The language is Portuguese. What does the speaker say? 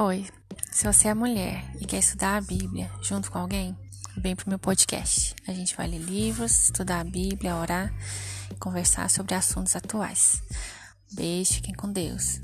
Oi, se você é mulher e quer estudar a Bíblia junto com alguém, vem pro meu podcast. A gente vai ler livros, estudar a Bíblia, orar e conversar sobre assuntos atuais. Beijo, fiquem com Deus.